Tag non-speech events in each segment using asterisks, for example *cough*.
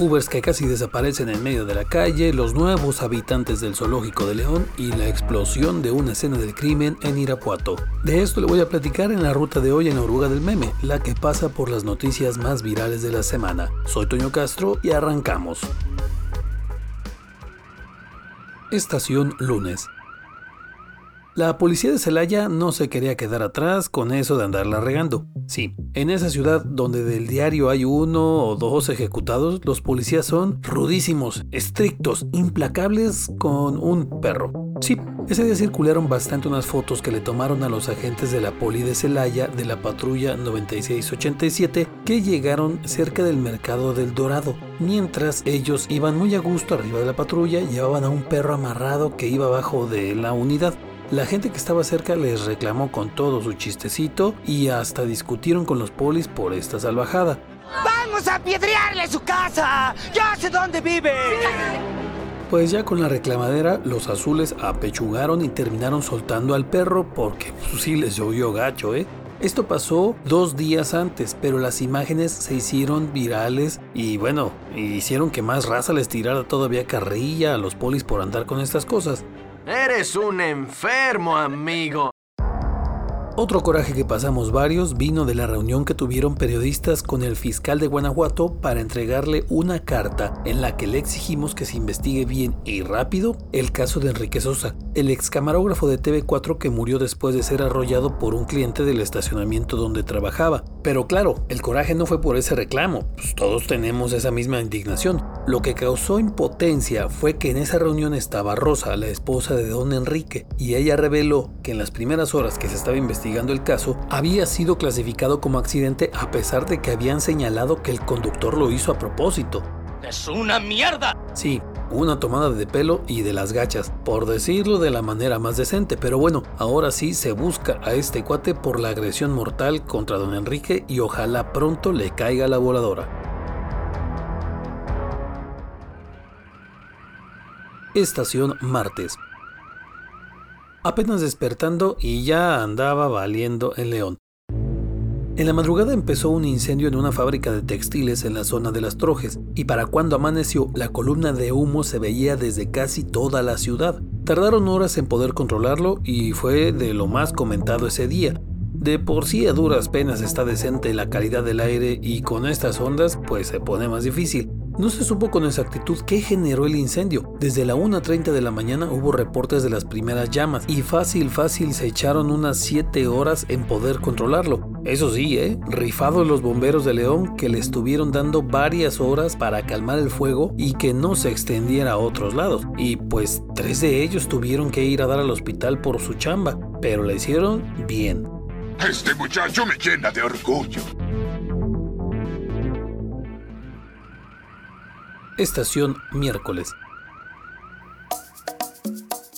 Ubers que casi desaparecen en medio de la calle, los nuevos habitantes del zoológico de León y la explosión de una escena del crimen en Irapuato. De esto le voy a platicar en la ruta de hoy en Oruga del Meme, la que pasa por las noticias más virales de la semana. Soy Toño Castro y arrancamos. Estación lunes. La policía de Celaya no se quería quedar atrás con eso de andarla regando. Sí, en esa ciudad donde del diario hay uno o dos ejecutados, los policías son rudísimos, estrictos, implacables con un perro. Sí, ese día circularon bastante unas fotos que le tomaron a los agentes de la poli de Celaya de la patrulla 9687 que llegaron cerca del mercado del Dorado. Mientras ellos iban muy a gusto arriba de la patrulla, llevaban a un perro amarrado que iba abajo de la unidad. La gente que estaba cerca les reclamó con todo su chistecito y hasta discutieron con los polis por esta salvajada. ¡Vamos a piedrearle su casa! ¡Ya sé dónde vive! Pues ya con la reclamadera, los azules apechugaron y terminaron soltando al perro porque pues, sí les llovió gacho, ¿eh? Esto pasó dos días antes, pero las imágenes se hicieron virales y bueno, hicieron que más raza les tirara todavía carrilla a los polis por andar con estas cosas. Eres un enfermo, amigo. Otro coraje que pasamos varios vino de la reunión que tuvieron periodistas con el fiscal de Guanajuato para entregarle una carta en la que le exigimos que se investigue bien y rápido el caso de Enrique Sosa, el ex camarógrafo de TV4 que murió después de ser arrollado por un cliente del estacionamiento donde trabajaba. Pero claro, el coraje no fue por ese reclamo, pues todos tenemos esa misma indignación. Lo que causó impotencia fue que en esa reunión estaba Rosa, la esposa de don Enrique, y ella reveló que en las primeras horas que se estaba investigando el caso, había sido clasificado como accidente a pesar de que habían señalado que el conductor lo hizo a propósito. ¡Es una mierda! Sí, una tomada de pelo y de las gachas, por decirlo de la manera más decente, pero bueno, ahora sí se busca a este cuate por la agresión mortal contra don Enrique y ojalá pronto le caiga la voladora. Estación Martes. Apenas despertando y ya andaba valiendo en León. En la madrugada empezó un incendio en una fábrica de textiles en la zona de las Trojes, y para cuando amaneció, la columna de humo se veía desde casi toda la ciudad. Tardaron horas en poder controlarlo y fue de lo más comentado ese día. De por sí a duras penas está decente la calidad del aire y con estas ondas pues se pone más difícil. No se supo con exactitud qué generó el incendio. Desde la 1.30 de la mañana hubo reportes de las primeras llamas y fácil fácil se echaron unas 7 horas en poder controlarlo. Eso sí, ¿eh? Rifado los bomberos de León que le estuvieron dando varias horas para calmar el fuego y que no se extendiera a otros lados. Y pues tres de ellos tuvieron que ir a dar al hospital por su chamba, pero la hicieron bien. Este muchacho me llena de orgullo. Estación miércoles.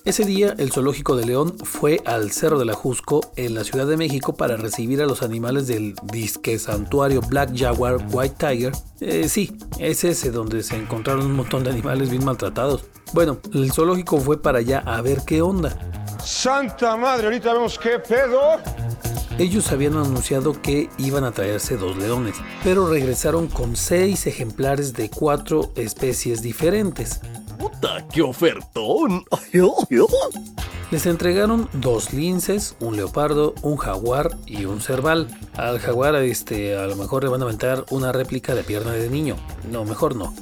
Ese día, el Zoológico de León fue al Cerro de la Jusco en la Ciudad de México para recibir a los animales del disque santuario Black Jaguar White Tiger. Eh, sí, es ese donde se encontraron un montón de animales bien maltratados. Bueno, el zoológico fue para allá a ver qué onda. Santa madre, ahorita vemos qué pedo. Ellos habían anunciado que iban a traerse dos leones, pero regresaron con seis ejemplares de cuatro especies diferentes. ¡Puta, qué ofertón! *laughs* Les entregaron dos linces, un leopardo, un jaguar y un cerval. Al jaguar este, a lo mejor le van a aventar una réplica de pierna de niño. No, mejor no.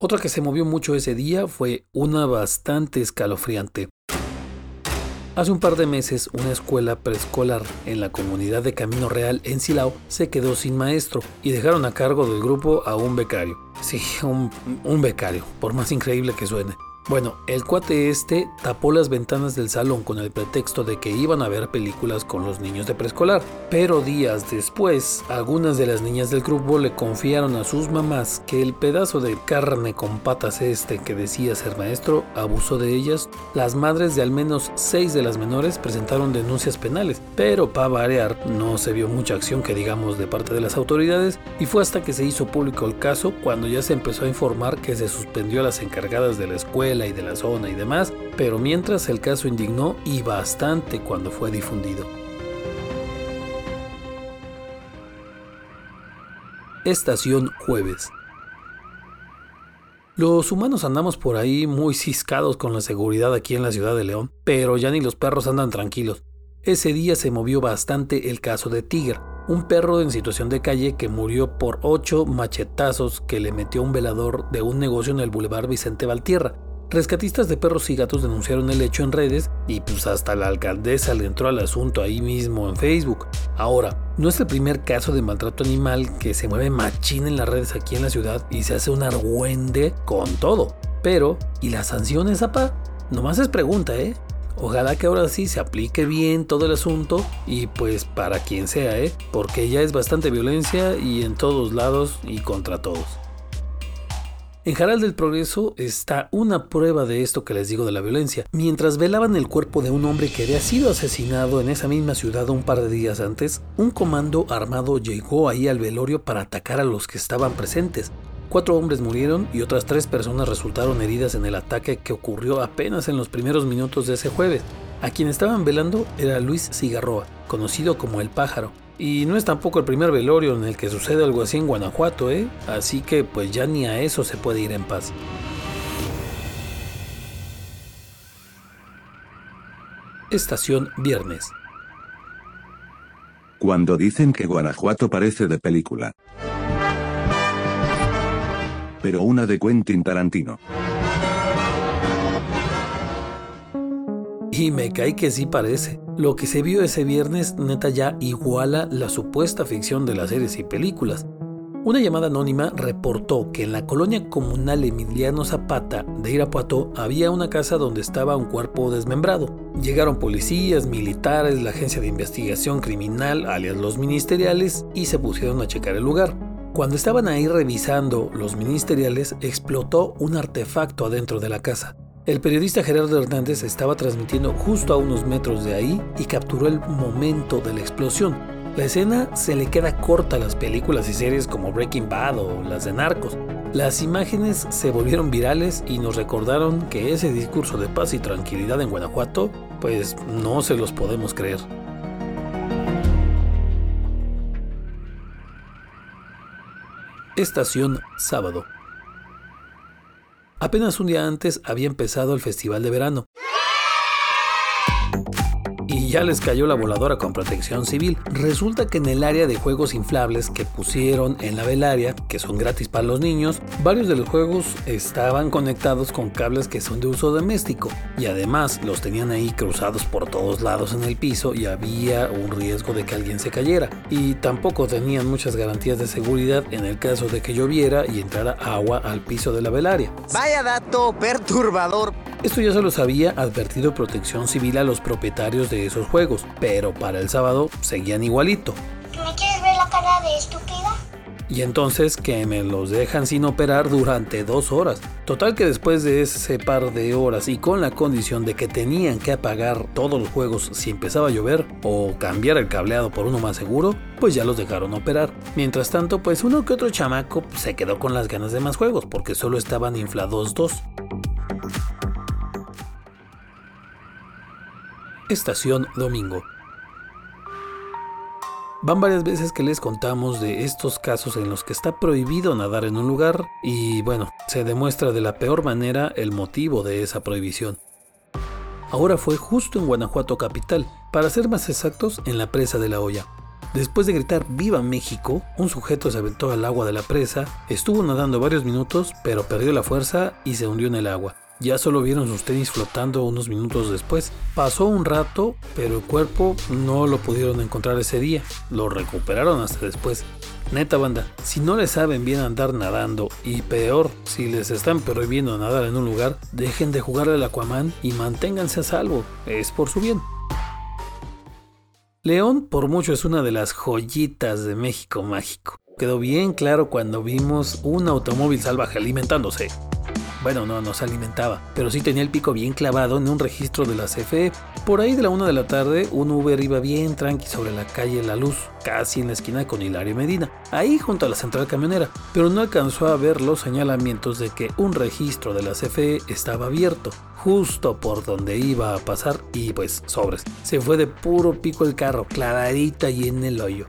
Otra que se movió mucho ese día fue una bastante escalofriante. Hace un par de meses, una escuela preescolar en la comunidad de Camino Real en Silao se quedó sin maestro y dejaron a cargo del grupo a un becario. Sí, un, un becario, por más increíble que suene. Bueno, el cuate este tapó las ventanas del salón con el pretexto de que iban a ver películas con los niños de preescolar, pero días después, algunas de las niñas del grupo le confiaron a sus mamás que el pedazo de carne con patas este que decía ser maestro abusó de ellas. Las madres de al menos seis de las menores presentaron denuncias penales, pero para variar no se vio mucha acción que digamos de parte de las autoridades y fue hasta que se hizo público el caso cuando ya se empezó a informar que se suspendió a las encargadas de la escuela y de la zona y demás, pero mientras el caso indignó y bastante cuando fue difundido. Estación Jueves. Los humanos andamos por ahí muy ciscados con la seguridad aquí en la ciudad de León, pero ya ni los perros andan tranquilos. Ese día se movió bastante el caso de Tiger, un perro en situación de calle que murió por ocho machetazos que le metió un velador de un negocio en el Boulevard Vicente Valtierra. Rescatistas de perros y gatos denunciaron el hecho en redes y pues hasta la alcaldesa le entró al asunto ahí mismo en Facebook. Ahora, no es el primer caso de maltrato animal que se mueve machín en las redes aquí en la ciudad y se hace un argüende con todo. Pero, ¿y las sanciones, apa? Nomás es pregunta, ¿eh? Ojalá que ahora sí se aplique bien todo el asunto y pues para quien sea, ¿eh? Porque ya es bastante violencia y en todos lados y contra todos. En Jaral del Progreso está una prueba de esto que les digo de la violencia. Mientras velaban el cuerpo de un hombre que había sido asesinado en esa misma ciudad un par de días antes, un comando armado llegó ahí al velorio para atacar a los que estaban presentes. Cuatro hombres murieron y otras tres personas resultaron heridas en el ataque que ocurrió apenas en los primeros minutos de ese jueves. A quien estaban velando era Luis Cigarroa, conocido como el pájaro, y no es tampoco el primer velorio en el que sucede algo así en Guanajuato, ¿eh? Así que pues ya ni a eso se puede ir en paz. Estación Viernes. Cuando dicen que Guanajuato parece de película. Pero una de Quentin Tarantino. Y me cae que sí parece. Lo que se vio ese viernes neta ya iguala la supuesta ficción de las series y películas. Una llamada anónima reportó que en la colonia comunal Emiliano Zapata de Irapuato había una casa donde estaba un cuerpo desmembrado. Llegaron policías, militares, la agencia de investigación criminal, alias los ministeriales, y se pusieron a checar el lugar. Cuando estaban ahí revisando los ministeriales, explotó un artefacto adentro de la casa. El periodista Gerardo Hernández estaba transmitiendo justo a unos metros de ahí y capturó el momento de la explosión. La escena se le queda corta a las películas y series como Breaking Bad o las de Narcos. Las imágenes se volvieron virales y nos recordaron que ese discurso de paz y tranquilidad en Guanajuato, pues no se los podemos creer. Estación Sábado. Apenas un día antes había empezado el festival de verano ya les cayó la voladora con protección civil. Resulta que en el área de juegos inflables que pusieron en la velaria, que son gratis para los niños, varios de los juegos estaban conectados con cables que son de uso doméstico y además los tenían ahí cruzados por todos lados en el piso y había un riesgo de que alguien se cayera. Y tampoco tenían muchas garantías de seguridad en el caso de que lloviera y entrara agua al piso de la velaria. Vaya dato perturbador. Esto ya se los había advertido Protección Civil a los propietarios de esos juegos, pero para el sábado seguían igualito. ¿Me quieres ver la cara de estúpida? Y entonces que me los dejan sin operar durante dos horas. Total que después de ese par de horas y con la condición de que tenían que apagar todos los juegos si empezaba a llover o cambiar el cableado por uno más seguro, pues ya los dejaron operar. Mientras tanto, pues uno que otro chamaco se quedó con las ganas de más juegos porque solo estaban inflados dos. Estación Domingo. Van varias veces que les contamos de estos casos en los que está prohibido nadar en un lugar y bueno, se demuestra de la peor manera el motivo de esa prohibición. Ahora fue justo en Guanajuato capital, para ser más exactos en la presa de la olla. Después de gritar Viva México, un sujeto se aventó al agua de la presa, estuvo nadando varios minutos, pero perdió la fuerza y se hundió en el agua. Ya solo vieron sus tenis flotando unos minutos después. Pasó un rato, pero el cuerpo no lo pudieron encontrar ese día. Lo recuperaron hasta después. Neta banda, si no les saben bien andar nadando y peor, si les están prohibiendo nadar en un lugar, dejen de jugar al Aquaman y manténganse a salvo. Es por su bien. León por mucho es una de las joyitas de México mágico. Quedó bien claro cuando vimos un automóvil salvaje alimentándose. Bueno, no nos alimentaba, pero sí tenía el pico bien clavado en un registro de la CFE. Por ahí de la una de la tarde, un Uber iba bien tranqui sobre la calle La Luz, casi en la esquina con Hilario Medina, ahí junto a la central camionera, pero no alcanzó a ver los señalamientos de que un registro de la CFE estaba abierto, justo por donde iba a pasar, y pues sobres. Se fue de puro pico el carro, clavadita y en el hoyo.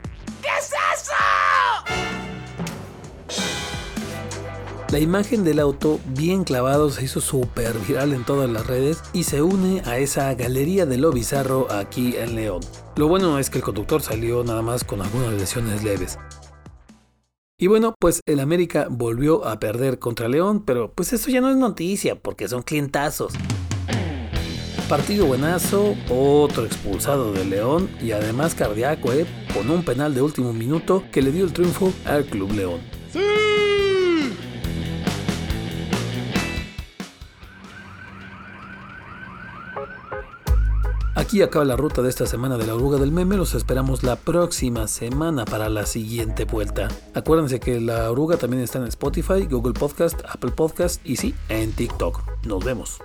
La imagen del auto bien clavado se hizo súper viral en todas las redes y se une a esa galería de lo bizarro aquí en León. Lo bueno es que el conductor salió nada más con algunas lesiones leves. Y bueno, pues el América volvió a perder contra León, pero pues eso ya no es noticia porque son clientazos. Partido buenazo, otro expulsado de León y además cardíaco, ¿eh? con un penal de último minuto que le dio el triunfo al Club León. Aquí acaba la ruta de esta semana de la oruga del meme. Los esperamos la próxima semana para la siguiente vuelta. Acuérdense que la oruga también está en Spotify, Google Podcast, Apple Podcast y sí, en TikTok. Nos vemos.